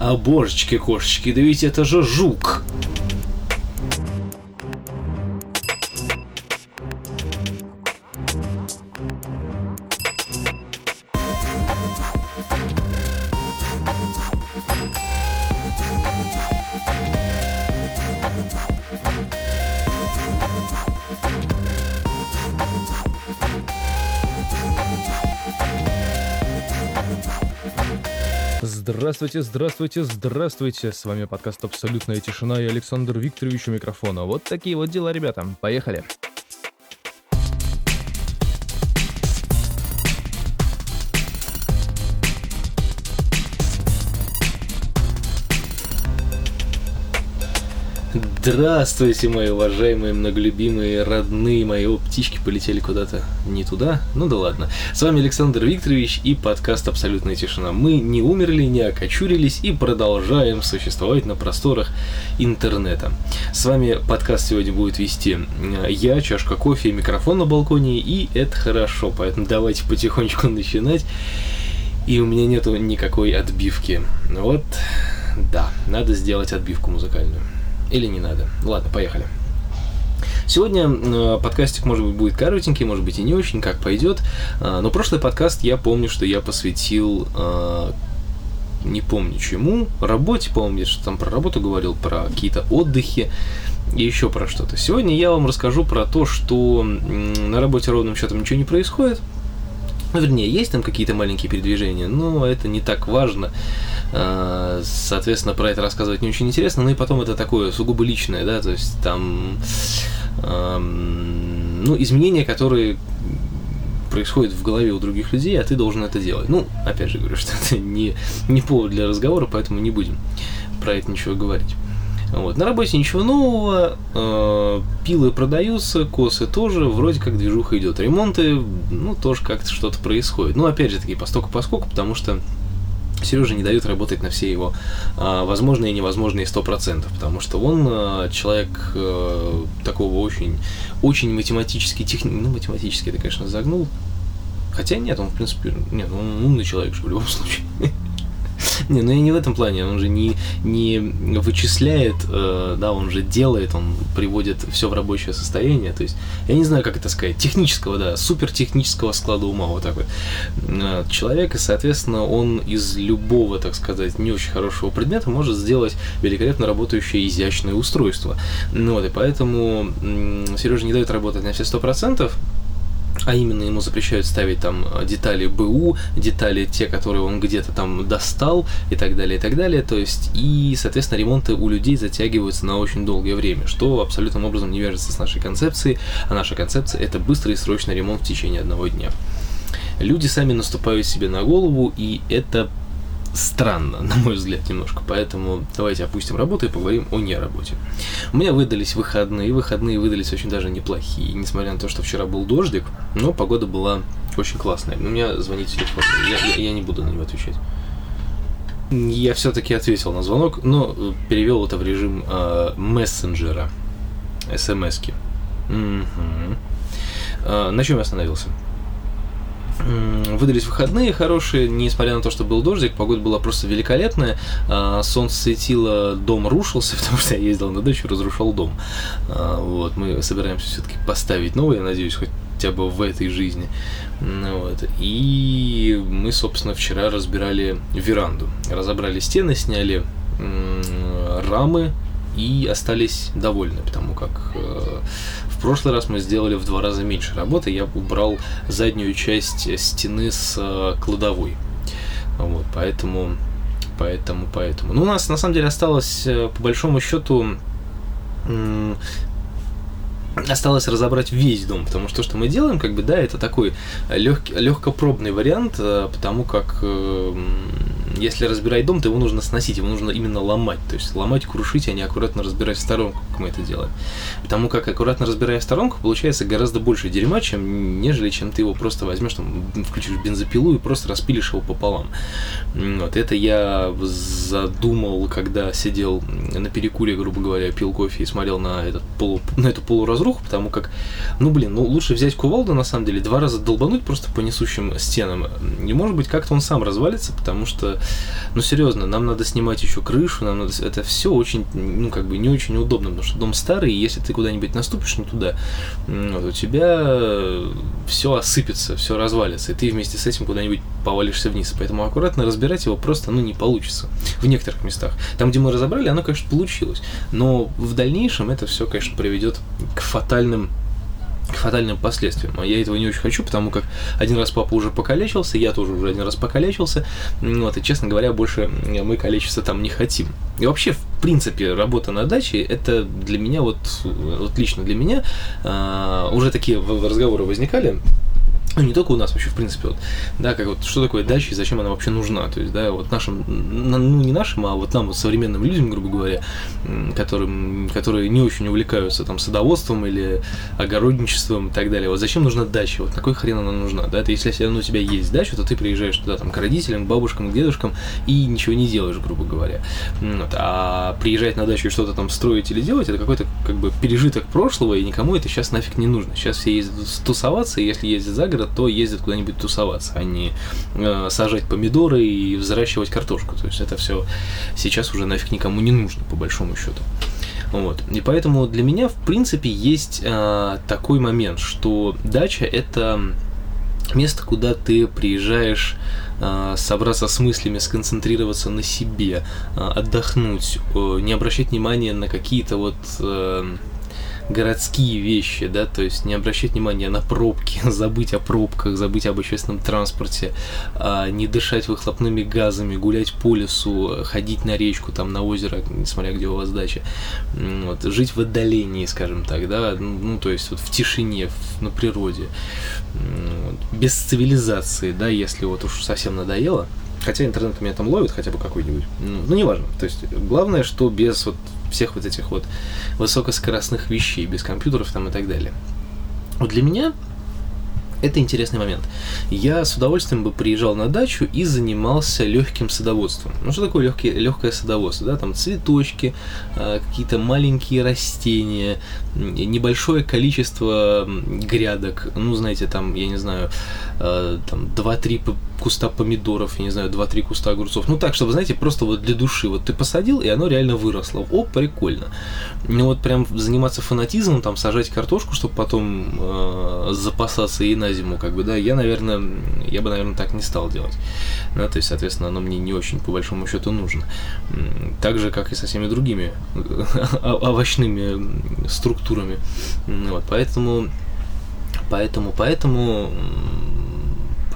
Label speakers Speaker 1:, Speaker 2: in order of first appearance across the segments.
Speaker 1: А божечки, кошечки, да ведь это же жук. Здравствуйте, здравствуйте, здравствуйте. С вами подкаст «Абсолютная тишина» и Александр Викторович у микрофона. Вот такие вот дела, ребята. Поехали. Здравствуйте, мои уважаемые, многолюбимые, родные мои. О, птички полетели куда-то не туда. Ну да ладно. С вами Александр Викторович и подкаст «Абсолютная тишина». Мы не умерли, не окочурились и продолжаем существовать на просторах интернета. С вами подкаст сегодня будет вести э, я, чашка кофе, микрофон на балконе, и это хорошо. Поэтому давайте потихонечку начинать. И у меня нету никакой отбивки. Вот, да, надо сделать отбивку музыкальную. Или не надо? Ладно, поехали. Сегодня э, подкастик, может быть, будет коротенький, может быть, и не очень, как пойдет. Э, но прошлый подкаст я помню, что я посвятил э, не помню чему, работе, помню, что там про работу говорил, про какие-то отдыхи и еще про что-то. Сегодня я вам расскажу про то, что на работе ровным счетом ничего не происходит, ну, вернее, есть там какие-то маленькие передвижения, но это не так важно. А, соответственно, про это рассказывать не очень интересно. Ну и потом это такое сугубо личное, да, то есть там ну, изменения, которые происходят в голове у других людей, а ты должен это делать. Ну, опять же говорю, что это не, не повод для разговора, поэтому не будем про это ничего говорить. Вот. На работе ничего нового, э, пилы продаются, косы тоже, вроде как движуха идет. Ремонты, ну, тоже как-то что-то происходит. Ну, опять же таки, постоку поскольку, потому что Сережа не дает работать на все его э, возможные и невозможные сто процентов, потому что он э, человек э, такого очень, очень математически, техни... ну, математически это, конечно, загнул, Хотя нет, он, в принципе, нет, он умный человек в любом случае. Не, ну я не в этом плане, он же не, не вычисляет, э, да, он же делает, он приводит все в рабочее состояние, то есть, я не знаю, как это сказать, технического, да, супер технического склада ума, вот так вот, э, человек, и, соответственно, он из любого, так сказать, не очень хорошего предмета может сделать великолепно работающее изящное устройство. Ну вот, и поэтому Сережа не дает работать на все сто процентов, а именно ему запрещают ставить там детали БУ, детали те, которые он где-то там достал и так далее, и так далее. То есть, и, соответственно, ремонты у людей затягиваются на очень долгое время, что абсолютным образом не вяжется с нашей концепцией, а наша концепция это быстрый и срочный ремонт в течение одного дня. Люди сами наступают себе на голову, и это странно, на мой взгляд, немножко. Поэтому давайте опустим работу и поговорим о неработе. У меня выдались выходные, выходные выдались очень даже неплохие. Несмотря на то, что вчера был дождик, но погода была очень классная. У меня звонит телефон, я, я, я не буду на него отвечать. Я все-таки ответил на звонок, но перевел это в режим э, мессенджера, смс-ки. Угу. Э, на чем я остановился? Выдались выходные хорошие, несмотря на то, что был дождик, погода была просто великолепная. А, солнце светило, дом рушился, потому что я ездил на дачу, разрушал дом. А, вот, мы собираемся все-таки поставить новый, я надеюсь, хотя бы в этой жизни. Вот. И мы, собственно, вчера разбирали веранду. Разобрали стены, сняли рамы и остались довольны, потому как э, в прошлый раз мы сделали в два раза меньше работы. Я убрал заднюю часть стены с э, кладовой. Вот, поэтому, поэтому, поэтому. Ну, у нас на самом деле осталось, э, по большому счету, осталось разобрать весь дом, потому что то, что мы делаем, как бы, да, это такой легкий, легкопробный вариант, э, потому как если разбирать дом, то его нужно сносить, его нужно именно ломать. То есть ломать, крушить, а не аккуратно разбирать в сторонку, как мы это делаем. Потому как аккуратно разбирая сторонку, получается гораздо больше дерьма, чем нежели чем ты его просто возьмешь, там, включишь бензопилу и просто распилишь его пополам. Вот это я задумал, когда сидел на перекуре, грубо говоря, пил кофе и смотрел на, этот полу, на эту полуразруху, потому как, ну блин, ну лучше взять кувалду, на самом деле, два раза долбануть просто по несущим стенам. Не может быть, как-то он сам развалится, потому что ну серьезно, нам надо снимать еще крышу, нам надо, это все очень, ну как бы не очень удобно, потому что дом старый, и если ты куда-нибудь наступишь не туда, вот, у тебя все осыпется, все развалится, и ты вместе с этим куда-нибудь повалишься вниз, поэтому аккуратно разбирать его просто, ну, не получится в некоторых местах. Там, где мы разобрали, оно, конечно, получилось, но в дальнейшем это все, конечно, приведет к фатальным фатальным последствиям. А я этого не очень хочу, потому как один раз папа уже покалечился, я тоже уже один раз покалечился, вот, и, честно говоря, больше мы калечиться там не хотим. И вообще, в принципе, работа на даче, это для меня, вот, вот лично для меня, э, уже такие разговоры возникали, ну, не только у нас, вообще, в принципе, вот, да, как вот, что такое дача и зачем она вообще нужна, то есть, да, вот нашим, ну, не нашим, а вот нам, вот, современным людям, грубо говоря, которым, которые не очень увлекаются, там, садоводством или огородничеством и так далее, вот, зачем нужна дача, вот, какой хрен она нужна, да, ты, если ну, у тебя есть дача, то ты приезжаешь туда, там, к родителям, к бабушкам, к дедушкам и ничего не делаешь, грубо говоря, вот, а приезжать на дачу и что-то там строить или делать, это какой-то, как бы, пережиток прошлого, и никому это сейчас нафиг не нужно, сейчас все ездят тусоваться, и если ездят за город, негра, то ездят куда-нибудь тусоваться, а не э, сажать помидоры и взращивать картошку. То есть это все сейчас уже нафиг никому не нужно, по большому счету. Вот. И поэтому для меня, в принципе, есть э, такой момент, что дача это место, куда ты приезжаешь э, собраться с мыслями, сконцентрироваться на себе, э, отдохнуть, э, не обращать внимания на какие-то вот э, городские вещи, да, то есть не обращать внимания на пробки, забыть о пробках, забыть об общественном транспорте, а, не дышать выхлопными газами, гулять по лесу, ходить на речку, там, на озеро, несмотря где у вас дача, вот, жить в отдалении, скажем так, да, ну, ну то есть вот в тишине, в, на природе, вот, без цивилизации, да, если вот уж совсем надоело, Хотя интернет меня там ловит хотя бы какой-нибудь. Ну, ну, неважно. То есть, главное, что без вот всех вот этих вот высокоскоростных вещей, без компьютеров там и так далее. Вот для меня это интересный момент. Я с удовольствием бы приезжал на дачу и занимался легким садоводством. Ну что такое легкие, легкое садоводство? Да, там цветочки, а, какие-то маленькие растения, небольшое количество грядок. Ну, знаете, там, я не знаю, а, там 2-3 куста помидоров, я не знаю, 2-3 куста огурцов. Ну так, чтобы, знаете, просто вот для души. Вот ты посадил, и оно реально выросло. О, прикольно. Ну вот прям заниматься фанатизмом, там сажать картошку, чтобы потом э, запасаться и на зиму, как бы, да, я, наверное, я бы, наверное, так не стал делать. Да, то есть, соответственно, оно мне не очень, по большому счету, нужно. Так же, как и со всеми другими овощными структурами. Вот, поэтому, поэтому, поэтому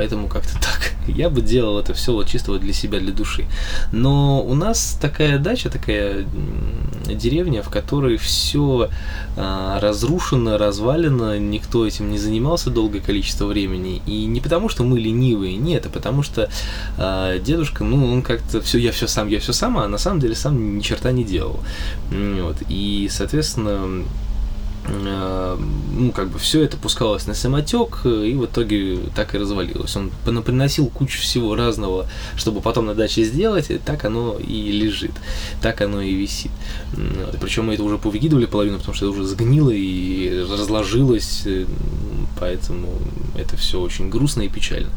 Speaker 1: Поэтому как-то так. Я бы делал это все вот чисто вот для себя, для души. Но у нас такая дача, такая деревня, в которой все а, разрушено, развалено, никто этим не занимался долгое количество времени. И не потому, что мы ленивые, нет, а потому что а, дедушка, ну, он как-то все, я все сам, я все сам, а на самом деле сам ни черта не делал. Вот. И, соответственно, Э, ну, как бы все это пускалось на самотек, и в итоге так и развалилось. Он приносил кучу всего разного, чтобы потом на даче сделать, и так оно и лежит, так оно и висит. Причем мы это уже повыкидывали половину, потому что это уже сгнило и разложилось, э, поэтому это все очень грустно и печально.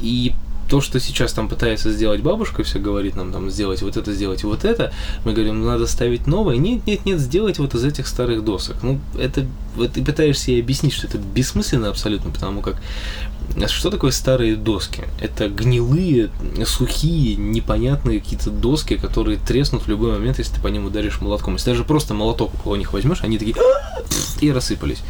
Speaker 1: И то, что сейчас там пытается сделать бабушка, все говорит нам там сделать вот это, сделать вот это, мы говорим, ну надо ставить новое. Нет, нет, нет, сделать вот из этих старых досок. Ну, это, ты пытаешься ей объяснить, что это бессмысленно абсолютно, потому как что такое старые доски? Это гнилые, сухие, непонятные какие-то доски, которые треснут в любой момент, если ты по ним ударишь молотком. Если даже просто молоток у них возьмешь, они такие и рассыпались.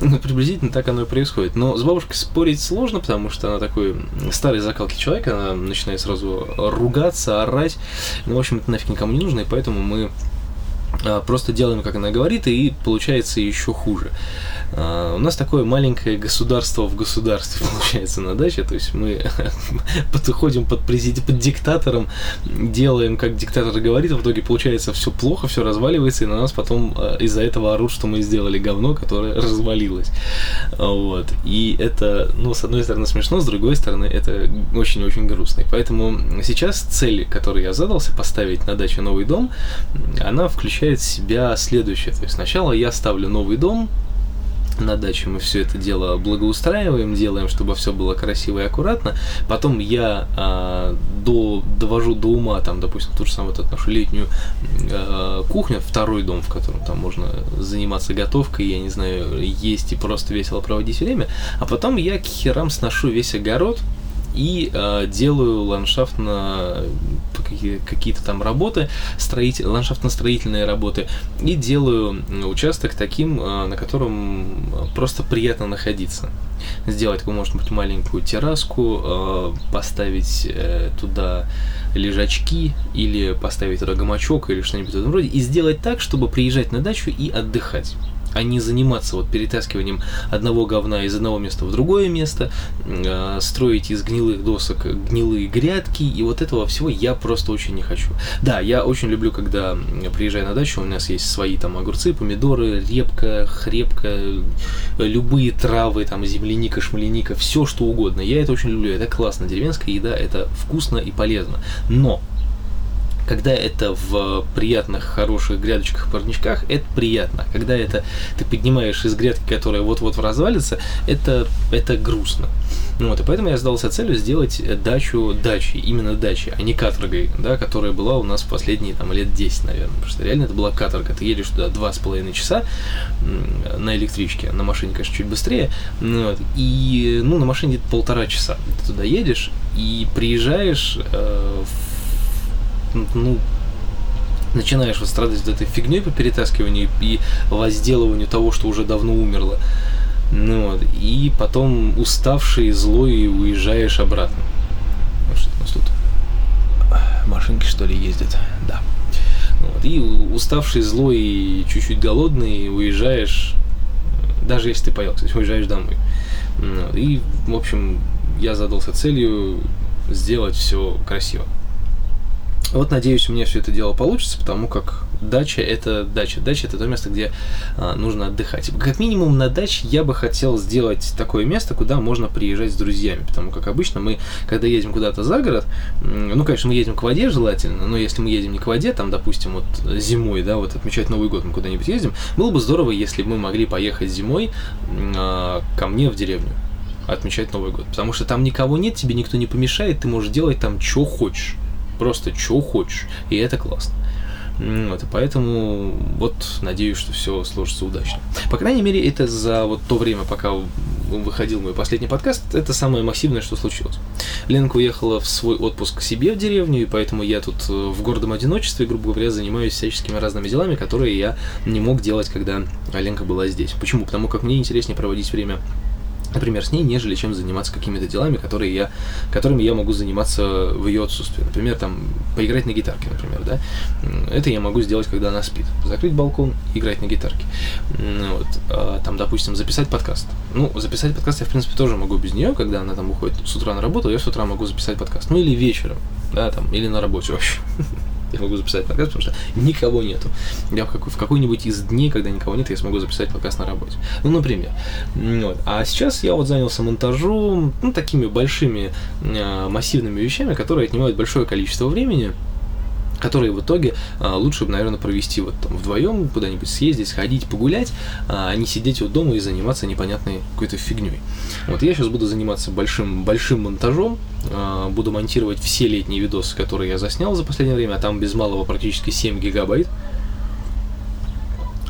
Speaker 1: Ну, приблизительно так оно и происходит. Но с бабушкой спорить сложно, потому что она такой старый закалки человек, она начинает сразу ругаться, орать. Ну, в общем, это нафиг никому не нужно, и поэтому мы а, просто делаем, как она говорит, и получается еще хуже. А, у нас такое маленькое государство в государстве получается на даче, то есть мы подходим под президент, под диктатором, делаем, как диктатор говорит, а в итоге получается все плохо, все разваливается, и на нас потом из-за этого орут, что мы сделали говно, которое развалилось. Вот. И это, ну, с одной стороны смешно, с другой стороны это очень-очень грустно. И поэтому сейчас цель, которую я задался, поставить на даче новый дом, она включает включает в себя следующее. То есть сначала я ставлю новый дом, на даче мы все это дело благоустраиваем, делаем, чтобы все было красиво и аккуратно. Потом я э, до, довожу до ума, там, допустим, ту же самую вот нашу летнюю э, кухню, второй дом, в котором там можно заниматься готовкой, я не знаю, есть и просто весело проводить время. А потом я к херам сношу весь огород, и э, делаю ландшафтно какие-то там работы, строитель, ландшафтно-строительные работы, и делаю участок таким, э, на котором просто приятно находиться. Сделать, может быть, маленькую терраску, э, поставить э, туда лежачки или поставить туда гамачок или что-нибудь в этом роде, и сделать так, чтобы приезжать на дачу и отдыхать а не заниматься вот перетаскиванием одного говна из одного места в другое место, э, строить из гнилых досок гнилые грядки, и вот этого всего я просто очень не хочу. Да, я очень люблю, когда приезжаю на дачу, у нас есть свои там огурцы, помидоры, репка, хребка, любые травы, там земляника, шмаленика, все что угодно. Я это очень люблю, это классно, деревенская еда, это вкусно и полезно. Но когда это в приятных, хороших грядочках, парничках, это приятно. Когда это ты поднимаешь из грядки, которая вот-вот развалится, это, это грустно. Вот, и поэтому я задался целью сделать дачу дачей, именно дачей, а не каторгой, да, которая была у нас последние там, лет 10, наверное. Потому что реально это была каторга. Ты едешь туда два с половиной часа на электричке, на машине, конечно, чуть быстрее. Ну, вот, и ну, на машине полтора часа. Ты туда едешь и приезжаешь э, в ну, начинаешь вот страдать этой фигней по перетаскиванию и возделыванию того, что уже давно умерло. Ну вот, и потом уставший, злой, уезжаешь обратно. Что у нас тут? Машинки, что ли, ездят? Да. Ну вот, и уставший, злой чуть-чуть голодный уезжаешь, даже если ты поел, кстати, уезжаешь домой. Ну и, в общем, я задался целью сделать все красиво. Вот, надеюсь, у меня все это дело получится, потому как дача это дача. Дача это то место, где а, нужно отдыхать. Как минимум на даче я бы хотел сделать такое место, куда можно приезжать с друзьями. Потому как обычно мы, когда едем куда-то за город, ну, конечно, мы едем к воде желательно, но если мы едем не к воде, там, допустим, вот зимой, да, вот отмечать Новый год мы куда-нибудь ездим, было бы здорово, если бы мы могли поехать зимой а, ко мне в деревню отмечать Новый год. Потому что там никого нет, тебе никто не помешает, ты можешь делать там, что хочешь просто что хочешь, и это классно. Вот, и поэтому вот надеюсь, что все сложится удачно. По крайней мере, это за вот то время, пока выходил мой последний подкаст, это самое массивное, что случилось. Ленка уехала в свой отпуск к себе в деревню, и поэтому я тут э, в гордом одиночестве, грубо говоря, занимаюсь всяческими разными делами, которые я не мог делать, когда Ленка была здесь. Почему? Потому как мне интереснее проводить время например, с ней, нежели чем заниматься какими-то делами, которые я, которыми я могу заниматься в ее отсутствии. Например, там, поиграть на гитарке, например, да. Это я могу сделать, когда она спит. Закрыть балкон, играть на гитарке. Вот. А, там, допустим, записать подкаст. Ну, записать подкаст я, в принципе, тоже могу без нее, когда она там уходит с утра на работу, я с утра могу записать подкаст. Ну, или вечером, да, там, или на работе вообще я могу записать подкаст, потому что никого нету. Я в, какой- в какой-нибудь из дней, когда никого нет, я смогу записать подкаст на работе. Ну, например. Вот. А сейчас я вот занялся монтажом, ну, такими большими э, массивными вещами, которые отнимают большое количество времени которые в итоге а, лучше бы, наверное, провести вот там вдвоем, куда-нибудь съездить, сходить, погулять, а не сидеть вот дома и заниматься непонятной какой-то фигней. Вот я сейчас буду заниматься большим, большим монтажом, а, буду монтировать все летние видосы, которые я заснял за последнее время, а там без малого практически 7 гигабайт.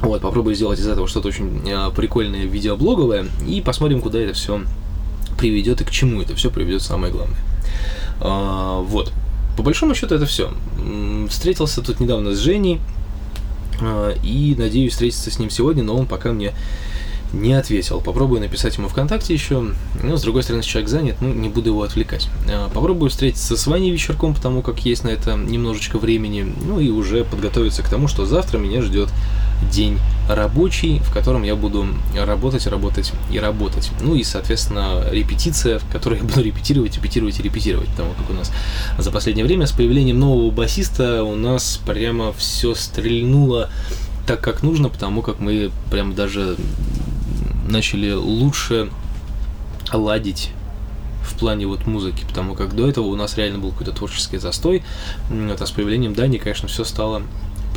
Speaker 1: Вот, попробую сделать из этого что-то очень а, прикольное видеоблоговое и посмотрим, куда это все приведет и к чему это все приведет самое главное. А, вот. По большому счету это все. Встретился тут недавно с Женей а, и надеюсь встретиться с ним сегодня, но он пока мне не ответил. Попробую написать ему ВКонтакте еще. Но, с другой стороны, человек занят, ну, не буду его отвлекать. А, попробую встретиться с Ваней вечерком, потому как есть на это немножечко времени. Ну и уже подготовиться к тому, что завтра меня ждет день рабочий, в котором я буду работать, работать и работать. Ну и, соответственно, репетиция, в которой я буду репетировать, репетировать и репетировать, потому как у нас за последнее время с появлением нового басиста у нас прямо все стрельнуло так, как нужно, потому как мы прям даже начали лучше ладить в плане вот музыки, потому как до этого у нас реально был какой-то творческий застой, вот, а с появлением Дани, конечно, все стало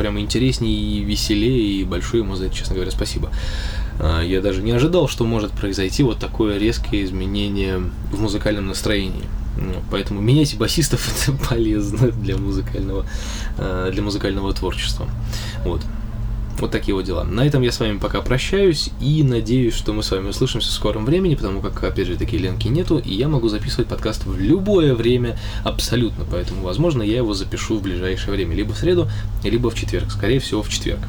Speaker 1: прямо интереснее и веселее, и большое ему за это, честно говоря, спасибо. А, я даже не ожидал, что может произойти вот такое резкое изменение в музыкальном настроении. Ну, поэтому менять басистов это полезно для музыкального, а, для музыкального творчества. Вот. Вот такие вот дела. На этом я с вами пока прощаюсь и надеюсь, что мы с вами услышимся в скором времени, потому как, опять же, такие ленки нету, и я могу записывать подкаст в любое время абсолютно, поэтому, возможно, я его запишу в ближайшее время, либо в среду, либо в четверг, скорее всего, в четверг.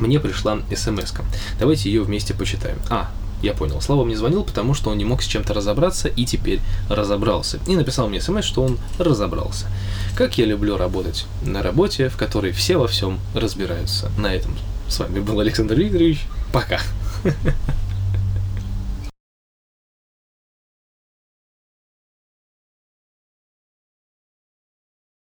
Speaker 1: Мне пришла смс -ка. Давайте ее вместе почитаем. А, я понял. Слава мне звонил, потому что он не мог с чем-то разобраться и теперь разобрался. И написал мне смс, что он разобрался. Как я люблю работать на работе, в которой все во всем разбираются. На этом с вами был Александр Викторович. Пока.